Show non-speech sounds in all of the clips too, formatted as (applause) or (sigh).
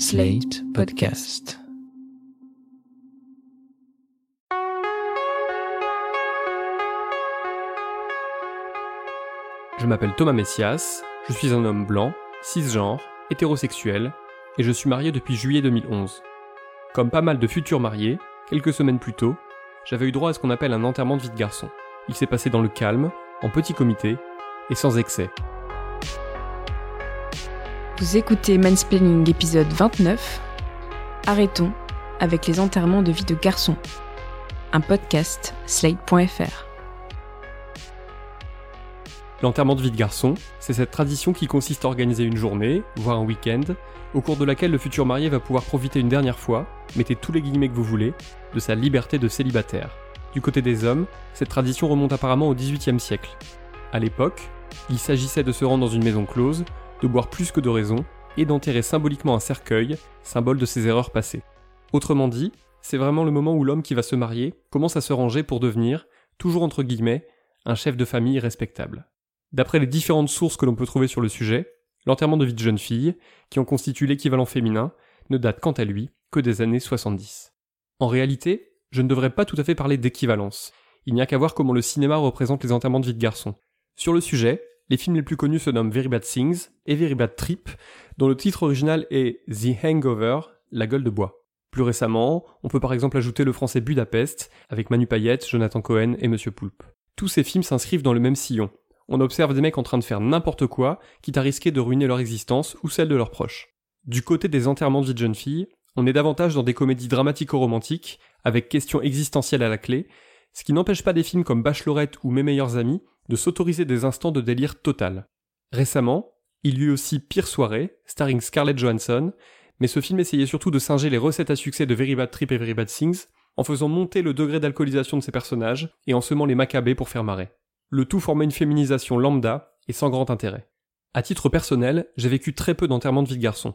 Slate Podcast. Je m'appelle Thomas Messias, je suis un homme blanc, cisgenre, hétérosexuel, et je suis marié depuis juillet 2011. Comme pas mal de futurs mariés, quelques semaines plus tôt, j'avais eu droit à ce qu'on appelle un enterrement de vie de garçon. Il s'est passé dans le calme, en petit comité, et sans excès. Vous écoutez Mansplaining épisode 29. Arrêtons avec les enterrements de vie de garçons. Un podcast slate.fr. L'enterrement de vie de garçon, c'est cette tradition qui consiste à organiser une journée, voire un week-end, au cours de laquelle le futur marié va pouvoir profiter une dernière fois, mettez tous les guillemets que vous voulez, de sa liberté de célibataire. Du côté des hommes, cette tradition remonte apparemment au XVIIIe siècle. À l'époque, il s'agissait de se rendre dans une maison close, de boire plus que de raison, et d'enterrer symboliquement un cercueil, symbole de ses erreurs passées. Autrement dit, c'est vraiment le moment où l'homme qui va se marier commence à se ranger pour devenir, toujours entre guillemets, un chef de famille respectable. D'après les différentes sources que l'on peut trouver sur le sujet, l'enterrement de vie de jeune fille, qui en constitue l'équivalent féminin, ne date quant à lui que des années 70. En réalité, je ne devrais pas tout à fait parler d'équivalence. Il n'y a qu'à voir comment le cinéma représente les enterrements de vie de garçon. Sur le sujet, les films les plus connus se nomment Very Bad Things et Very Bad Trip, dont le titre original est The Hangover, la gueule de bois. Plus récemment, on peut par exemple ajouter le français Budapest, avec Manu Payette, Jonathan Cohen et Monsieur Poulpe. Tous ces films s'inscrivent dans le même sillon. On observe des mecs en train de faire n'importe quoi, quitte à risquer de ruiner leur existence ou celle de leurs proches. Du côté des enterrements de vie de jeunes filles, on est davantage dans des comédies dramatico-romantiques, avec questions existentielles à la clé, ce qui n'empêche pas des films comme Bachelorette ou Mes meilleurs amis de s'autoriser des instants de délire total. Récemment, il y eut aussi Pire soirée, starring Scarlett Johansson, mais ce film essayait surtout de singer les recettes à succès de Very Bad Trip et Very Bad Things, en faisant monter le degré d'alcoolisation de ses personnages et en semant les macabées pour faire marrer. Le tout formait une féminisation lambda et sans grand intérêt. À titre personnel, j'ai vécu très peu d'enterrements de vie de garçon.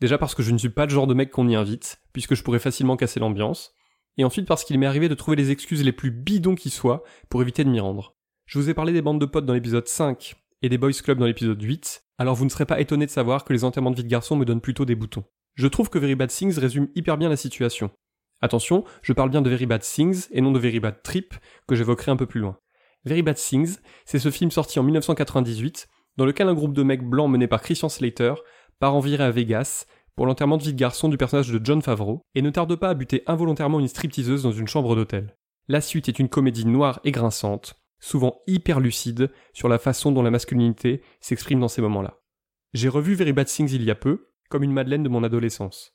Déjà parce que je ne suis pas le genre de mec qu'on y invite, puisque je pourrais facilement casser l'ambiance, et ensuite parce qu'il m'est arrivé de trouver les excuses les plus bidons qui soient pour éviter de m'y rendre. Je vous ai parlé des bandes de potes dans l'épisode 5 et des boys club dans l'épisode 8, alors vous ne serez pas étonné de savoir que les enterrements de vie de garçon me donnent plutôt des boutons. Je trouve que Very Bad Things résume hyper bien la situation. Attention, je parle bien de Very Bad Things et non de Very Bad Trip, que j'évoquerai un peu plus loin. Very Bad Things, c'est ce film sorti en 1998, dans lequel un groupe de mecs blancs mené par Christian Slater part en virée à Vegas pour l'enterrement de vie de garçon du personnage de John Favreau et ne tarde pas à buter involontairement une stripteaseuse dans une chambre d'hôtel. La suite est une comédie noire et grinçante, souvent hyper lucide sur la façon dont la masculinité s'exprime dans ces moments-là. J'ai revu Very Bad Things il y a peu, comme une Madeleine de mon adolescence.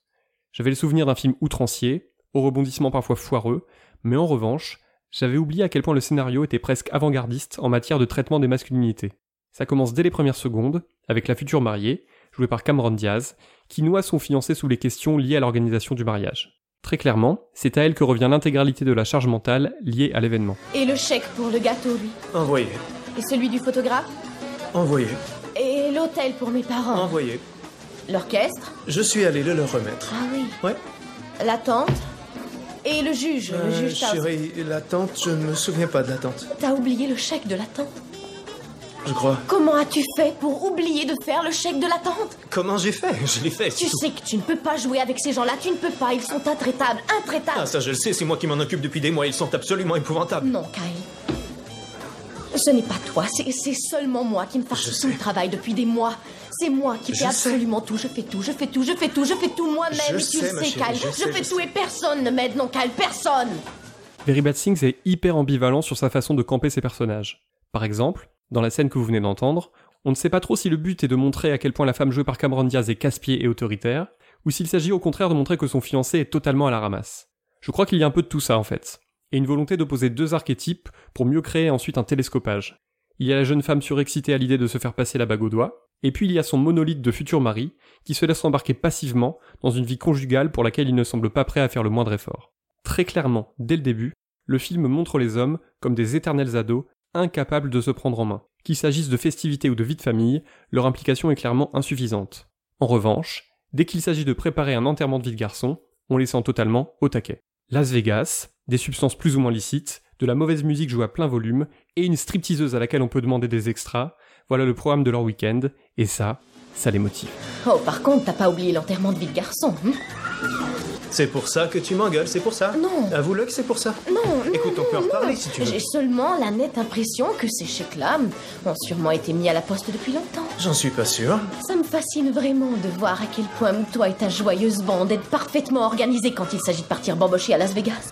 J'avais le souvenir d'un film outrancier, aux rebondissements parfois foireux, mais en revanche, j'avais oublié à quel point le scénario était presque avant-gardiste en matière de traitement des masculinités. Ça commence dès les premières secondes, avec la future mariée, jouée par Cameron Diaz, qui noie son fiancé sous les questions liées à l'organisation du mariage. Très clairement, c'est à elle que revient l'intégralité de la charge mentale liée à l'événement. Et le chèque pour le gâteau, lui Envoyé. Et celui du photographe Envoyé. Et l'hôtel pour mes parents Envoyé. L'orchestre Je suis allé le leur remettre. Ah oui. Ouais. La tante Et le juge Le Euh, juge chérie, la tante, je ne me souviens pas de la tante. T'as oublié le chèque de la tante Je crois. Comment as-tu fait pour oublier de faire le chèque de la tante Comment j'ai fait? Je l'ai fait. Tu tout. sais que tu ne peux pas jouer avec ces gens-là, tu ne peux pas, ils sont intraitables, intraitables Ah, ça je le sais, c'est moi qui m'en occupe depuis des mois, ils sont absolument épouvantables. Non, Kyle. Ce n'est pas toi, c'est seulement moi qui me Je farce tout le travail depuis des mois. C'est moi qui fais sais. absolument tout. Je fais tout, je fais tout, je fais tout, je fais tout moi-même. Tu sais, sais, chérie, Kyle. je Je, sais, fais je tout sais. et personne ne m'aide, non, Kyle, personne. Very Bad Things est hyper ambivalent sur sa façon de camper ses personnages. Par exemple, dans la scène que vous venez d'entendre, on ne sait pas trop si le but est de montrer à quel point la femme jouée par Cameron Diaz est casse-pied et autoritaire, ou s'il s'agit au contraire de montrer que son fiancé est totalement à la ramasse. Je crois qu'il y a un peu de tout ça en fait, et une volonté d'opposer deux archétypes pour mieux créer ensuite un télescopage. Il y a la jeune femme surexcitée à l'idée de se faire passer la bague au doigt, et puis il y a son monolithe de futur mari, qui se laisse embarquer passivement dans une vie conjugale pour laquelle il ne semble pas prêt à faire le moindre effort. Très clairement, dès le début, le film montre les hommes comme des éternels ados, incapables de se prendre en main. Qu'il s'agisse de festivités ou de vie de famille, leur implication est clairement insuffisante. En revanche, dès qu'il s'agit de préparer un enterrement de vie de garçon, on les sent totalement au taquet. Las Vegas, des substances plus ou moins licites, de la mauvaise musique jouée à plein volume, et une stripteaseuse à laquelle on peut demander des extras, voilà le programme de leur week-end, et ça, ça les motive. Oh, par contre, t'as pas oublié l'enterrement de vie de garçon. hein? C'est pour ça que tu m'engueules, c'est pour ça Non. Avoue-le que c'est pour ça. non, Écoute, non, on peut en non. si tu veux. J'ai seulement la nette impression que ces chèques-là ont sûrement été mis à la poste depuis longtemps. J'en suis pas sûr. Ça me fascine vraiment de voir à quel point toi et ta joyeuse bande êtes parfaitement organisés quand il s'agit de partir bambocher à Las Vegas.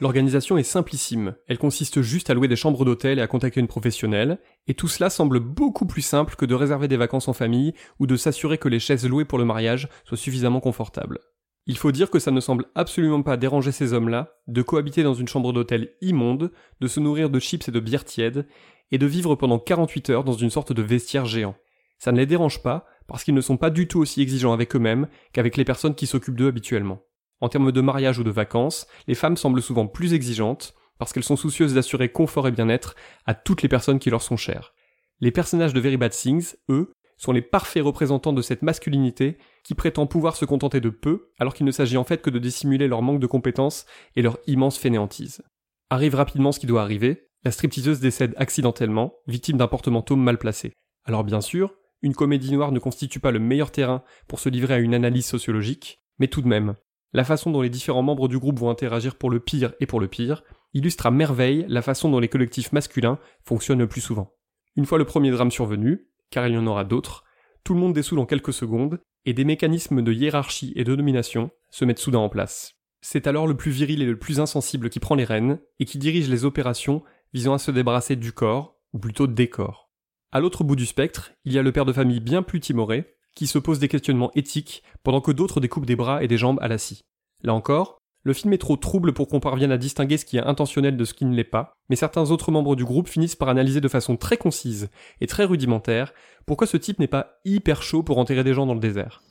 L'organisation est simplissime, elle consiste juste à louer des chambres d'hôtel et à contacter une professionnelle, et tout cela semble beaucoup plus simple que de réserver des vacances en famille ou de s'assurer que les chaises louées pour le mariage soient suffisamment confortables. Il faut dire que ça ne semble absolument pas déranger ces hommes-là de cohabiter dans une chambre d'hôtel immonde, de se nourrir de chips et de bière tiède, et de vivre pendant 48 heures dans une sorte de vestiaire géant. Ça ne les dérange pas, parce qu'ils ne sont pas du tout aussi exigeants avec eux-mêmes qu'avec les personnes qui s'occupent d'eux habituellement. En termes de mariage ou de vacances, les femmes semblent souvent plus exigeantes, parce qu'elles sont soucieuses d'assurer confort et bien-être à toutes les personnes qui leur sont chères. Les personnages de Very Bad Things, eux, sont les parfaits représentants de cette masculinité qui prétend pouvoir se contenter de peu, alors qu'il ne s'agit en fait que de dissimuler leur manque de compétences et leur immense fainéantise. Arrive rapidement ce qui doit arriver, la stripteaseuse décède accidentellement, victime d'un portemanteau mal placé. Alors bien sûr, une comédie noire ne constitue pas le meilleur terrain pour se livrer à une analyse sociologique, mais tout de même, la façon dont les différents membres du groupe vont interagir pour le pire et pour le pire illustre à merveille la façon dont les collectifs masculins fonctionnent le plus souvent. Une fois le premier drame survenu, car il y en aura d'autres, tout le monde dessoule en quelques secondes, et des mécanismes de hiérarchie et de domination se mettent soudain en place. C'est alors le plus viril et le plus insensible qui prend les rênes, et qui dirige les opérations visant à se débarrasser du corps, ou plutôt des corps. À l'autre bout du spectre, il y a le père de famille bien plus timoré, qui se pose des questionnements éthiques, pendant que d'autres découpent des bras et des jambes à la scie. Là encore, le film est trop trouble pour qu'on parvienne à distinguer ce qui est intentionnel de ce qui ne l'est pas, mais certains autres membres du groupe finissent par analyser de façon très concise et très rudimentaire pourquoi ce type n'est pas hyper chaud pour enterrer des gens dans le désert.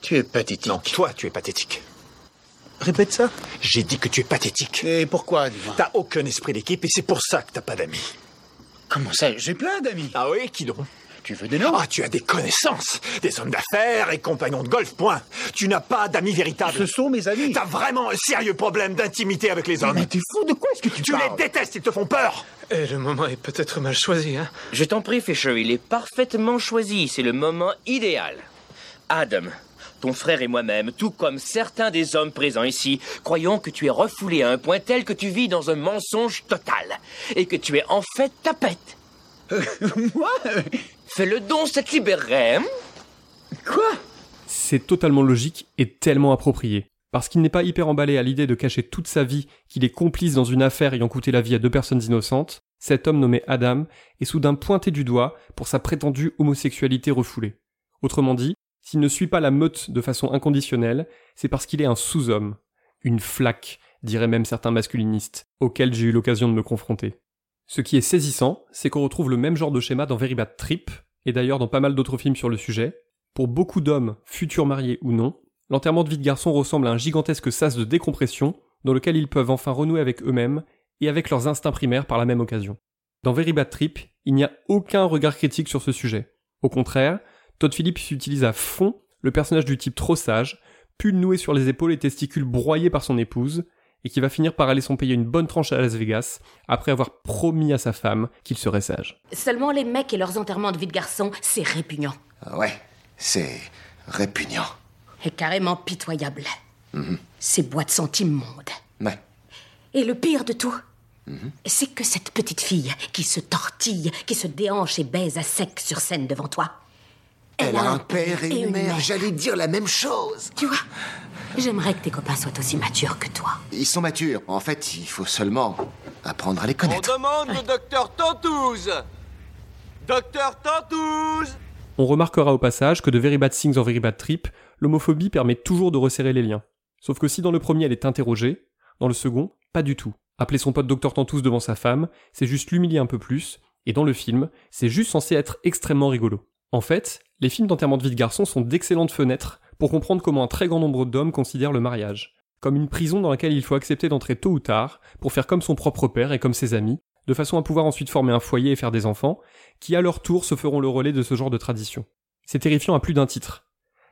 Tu es pathétique. Non, toi, tu es pathétique. Répète ça. J'ai dit que tu es pathétique. Et pourquoi, dis-moi? T'as aucun esprit d'équipe et c'est pour ça que t'as pas d'amis. Comment ça? J'ai plein d'amis. Ah oui, qui donc? Tu veux des noms Ah, tu as des connaissances, des hommes d'affaires et compagnons de golf, point. Tu n'as pas d'amis véritables. Ce sont mes amis. T'as vraiment un sérieux problème d'intimité avec les hommes. Mais t'es fou, de quoi est-ce que tu, Tu parles les détestes, ils te font peur. Et le moment est peut-être mal choisi, hein. Je t'en prie, Fisher, il est parfaitement choisi. C'est le moment idéal. Adam, ton frère et moi-même, tout comme certains des hommes présents ici, croyons que tu es refoulé à un point tel que tu vis dans un mensonge total. Et que tu es en fait tapette. (laughs) Moi? Fais le don, ça te hein Quoi? C'est totalement logique et tellement approprié. Parce qu'il n'est pas hyper emballé à l'idée de cacher toute sa vie qu'il est complice dans une affaire ayant coûté la vie à deux personnes innocentes, cet homme nommé Adam est soudain pointé du doigt pour sa prétendue homosexualité refoulée. Autrement dit, s'il ne suit pas la meute de façon inconditionnelle, c'est parce qu'il est un sous-homme. Une flaque, diraient même certains masculinistes, auxquels j'ai eu l'occasion de me confronter. Ce qui est saisissant, c'est qu'on retrouve le même genre de schéma dans Very Bad Trip, et d'ailleurs dans pas mal d'autres films sur le sujet. Pour beaucoup d'hommes, futurs mariés ou non, l'enterrement de vie de garçon ressemble à un gigantesque sas de décompression dans lequel ils peuvent enfin renouer avec eux-mêmes et avec leurs instincts primaires par la même occasion. Dans Very Bad Trip, il n'y a aucun regard critique sur ce sujet. Au contraire, Todd Phillips utilise à fond le personnage du type trop sage, pull noué sur les épaules et testicules broyés par son épouse, et qui va finir par aller s'en payer une bonne tranche à Las Vegas, après avoir promis à sa femme qu'il serait sage. Seulement les mecs et leurs enterrements de vie de garçon, c'est répugnant. Ah Ouais, c'est répugnant. Et carrément pitoyable. Ces boîtes sont immondes. Ouais. Et le pire de tout, c'est que cette petite fille qui se tortille, qui se déhanche et baise à sec sur scène devant toi, Elle a un père et une mère. J'allais dire la même chose. Tu vois, j'aimerais que tes copains soient aussi matures que toi. Ils sont matures. En fait, il faut seulement apprendre à les connaître. demande le docteur Tantouze Docteur Tantouze On remarquera au passage que de Very Bad Things en Very Bad Trip, l'homophobie permet toujours de resserrer les liens. Sauf que si dans le premier elle est interrogée, dans le second, pas du tout. Appeler son pote Docteur Tantous devant sa femme, c'est juste l'humilier un peu plus, et dans le film, c'est juste censé être extrêmement rigolo. En fait, les films d'enterrement de vie de garçon sont d'excellentes fenêtres pour comprendre comment un très grand nombre d'hommes considèrent le mariage. Comme une prison dans laquelle il faut accepter d'entrer tôt ou tard pour faire comme son propre père et comme ses amis, de façon à pouvoir ensuite former un foyer et faire des enfants, qui à leur tour se feront le relais de ce genre de tradition. C'est terrifiant à plus d'un titre.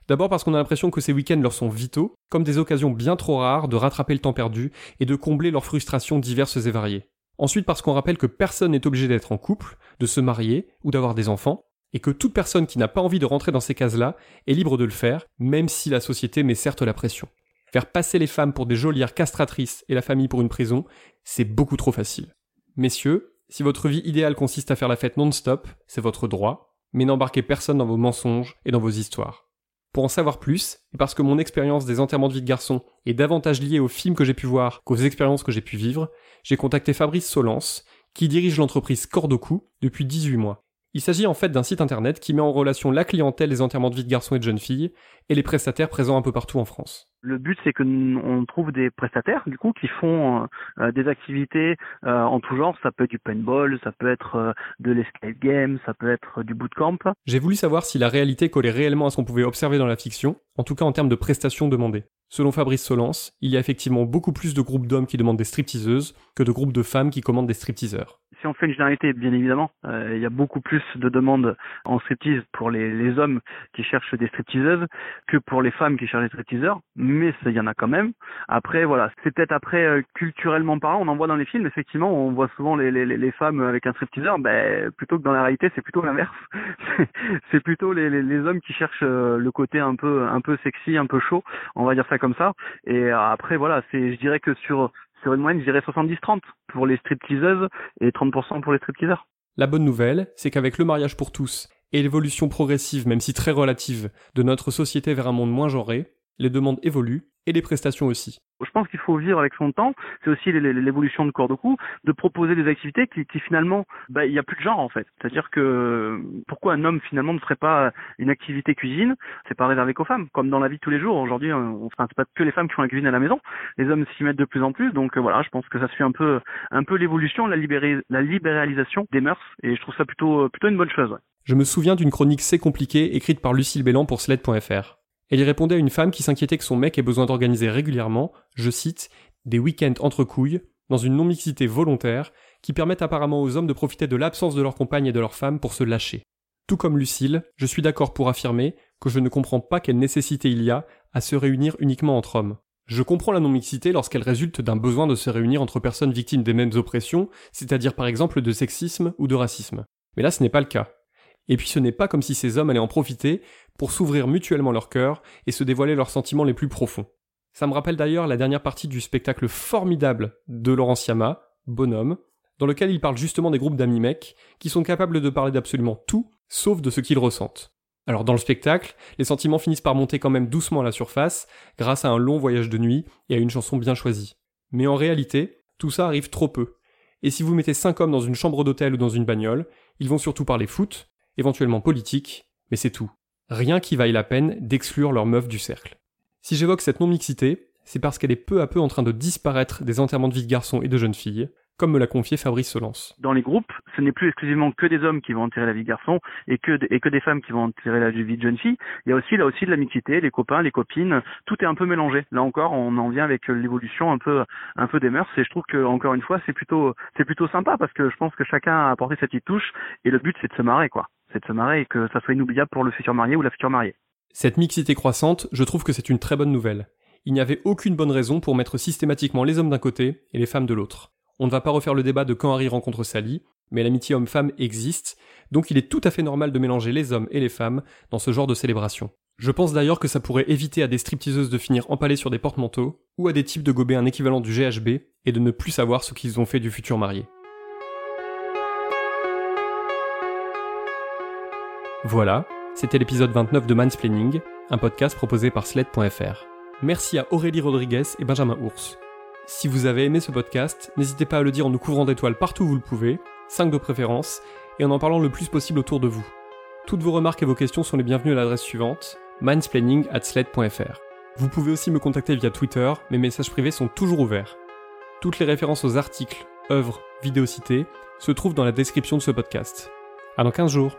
D'abord parce qu'on a l'impression que ces week-ends leur sont vitaux, comme des occasions bien trop rares de rattraper le temps perdu et de combler leurs frustrations diverses et variées. Ensuite parce qu'on rappelle que personne n'est obligé d'être en couple, de se marier ou d'avoir des enfants, et que toute personne qui n'a pas envie de rentrer dans ces cases-là est libre de le faire, même si la société met certes la pression. Faire passer les femmes pour des geôlières castratrices et la famille pour une prison, c'est beaucoup trop facile. Messieurs, si votre vie idéale consiste à faire la fête non-stop, c'est votre droit, mais n'embarquez personne dans vos mensonges et dans vos histoires. Pour en savoir plus, et parce que mon expérience des enterrements de vie de garçon est davantage liée aux films que j'ai pu voir qu'aux expériences que j'ai pu vivre, j'ai contacté Fabrice Solence, qui dirige l'entreprise Cordoku depuis 18 mois. Il s'agit en fait d'un site internet qui met en relation la clientèle des enterrements de vie de garçons et de jeunes filles et les prestataires présents un peu partout en France. Le but, c'est que on trouve des prestataires, du coup, qui font euh, des activités euh, en tout genre. Ça peut être du paintball, ça peut être euh, de l'escape game, ça peut être du bootcamp. J'ai voulu savoir si la réalité collait réellement à ce qu'on pouvait observer dans la fiction, en tout cas en termes de prestations demandées. Selon Fabrice Solence, il y a effectivement beaucoup plus de groupes d'hommes qui demandent des stripteaseuses que de groupes de femmes qui commandent des stripteaseurs si on fait une généralité, bien évidemment, euh, il y a beaucoup plus de demandes en striptease pour les, les, hommes qui cherchent des stripteaseuses que pour les femmes qui cherchent des stripteaseurs, mais il y en a quand même. Après, voilà, c'est peut-être après euh, culturellement parlant, on en voit dans les films, effectivement, on voit souvent les, femmes avec un stripteaseur, ben, plutôt que dans la réalité, c'est plutôt l'inverse. (laughs) c'est plutôt les, hommes qui cherchent euh, le côté un peu un peu sexy, un peu chaud, on va dire ça comme ça. Et après, voilà, c'est, je dirais que sur sur une moyenne, je dirais 70-30 pour les stripteaseuses et 30% pour les stripteaseurs. La bonne nouvelle, c'est qu'avec le mariage pour tous et l'évolution progressive, même si très relative, de notre société vers un monde moins genré, les demandes évoluent et les prestations aussi. Je pense qu'il faut vivre avec son temps. C'est aussi l'évolution de corps de cou, de proposer des activités qui, qui finalement, bah, il n'y a plus de genre en fait. C'est-à-dire que pourquoi un homme finalement ne ferait pas une activité cuisine C'est pas réservé qu'aux femmes, comme dans la vie de tous les jours. Aujourd'hui, on, enfin, c'est pas que les femmes qui font la cuisine à la maison. Les hommes s'y mettent de plus en plus. Donc euh, voilà, je pense que ça suit un peu, un peu l'évolution, la, la libéralisation des mœurs, et je trouve ça plutôt, plutôt une bonne chose. Ouais. Je me souviens d'une chronique C'est compliqué écrite par Lucille Bélan pour Sled.fr. Elle y répondait à une femme qui s'inquiétait que son mec ait besoin d'organiser régulièrement, je cite, des week-ends entre couilles, dans une non-mixité volontaire, qui permettent apparemment aux hommes de profiter de l'absence de leur compagne et de leur femme pour se lâcher. Tout comme Lucille, je suis d'accord pour affirmer que je ne comprends pas quelle nécessité il y a à se réunir uniquement entre hommes. Je comprends la non-mixité lorsqu'elle résulte d'un besoin de se réunir entre personnes victimes des mêmes oppressions, c'est-à-dire par exemple de sexisme ou de racisme. Mais là ce n'est pas le cas. Et puis ce n'est pas comme si ces hommes allaient en profiter pour s'ouvrir mutuellement leur cœur et se dévoiler leurs sentiments les plus profonds. Ça me rappelle d'ailleurs la dernière partie du spectacle formidable de Laurent Siama, Bonhomme, dans lequel il parle justement des groupes d'amis mecs qui sont capables de parler d'absolument tout, sauf de ce qu'ils ressentent. Alors dans le spectacle, les sentiments finissent par monter quand même doucement à la surface, grâce à un long voyage de nuit et à une chanson bien choisie. Mais en réalité, tout ça arrive trop peu. Et si vous mettez cinq hommes dans une chambre d'hôtel ou dans une bagnole, ils vont surtout parler foot, éventuellement politique, mais c'est tout. Rien qui vaille la peine d'exclure leur meuf du cercle. Si j'évoque cette non-mixité, c'est parce qu'elle est peu à peu en train de disparaître des enterrements de vie de garçons et de jeunes filles, comme me l'a confié Fabrice Solence. Dans les groupes, ce n'est plus exclusivement que des hommes qui vont enterrer la vie de garçon et que, des femmes qui vont enterrer la vie de jeune fille. Il y a aussi là aussi de la mixité, les copains, les copines, tout est un peu mélangé. Là encore, on en vient avec l'évolution un peu des mœurs et je trouve que encore une fois, plutôt c'est plutôt sympa parce que je pense que chacun a apporté sa petite touche et le but c'est de se marrer quoi de et que ça soit inoubliable pour le futur marié ou la future mariée. Cette mixité croissante, je trouve que c'est une très bonne nouvelle. Il n'y avait aucune bonne raison pour mettre systématiquement les hommes d'un côté et les femmes de l'autre. On ne va pas refaire le débat de quand Harry rencontre Sally, mais l'amitié homme-femme existe, donc il est tout à fait normal de mélanger les hommes et les femmes dans ce genre de célébration. Je pense d'ailleurs que ça pourrait éviter à des stripteaseuses de finir empalées sur des porte-manteaux, ou à des types de gober un équivalent du GHB et de ne plus savoir ce qu'ils ont fait du futur marié. Voilà, c'était l'épisode 29 de Mansplaining, un podcast proposé par Sled.fr. Merci à Aurélie Rodriguez et Benjamin Ours. Si vous avez aimé ce podcast, n'hésitez pas à le dire en nous couvrant d'étoiles partout où vous le pouvez, 5 de préférence, et en en parlant le plus possible autour de vous. Toutes vos remarques et vos questions sont les bienvenues à l'adresse suivante, mansplaining at sled.fr. Vous pouvez aussi me contacter via Twitter, mes messages privés sont toujours ouverts. Toutes les références aux articles, œuvres, vidéos citées se trouvent dans la description de ce podcast. À dans 15 jours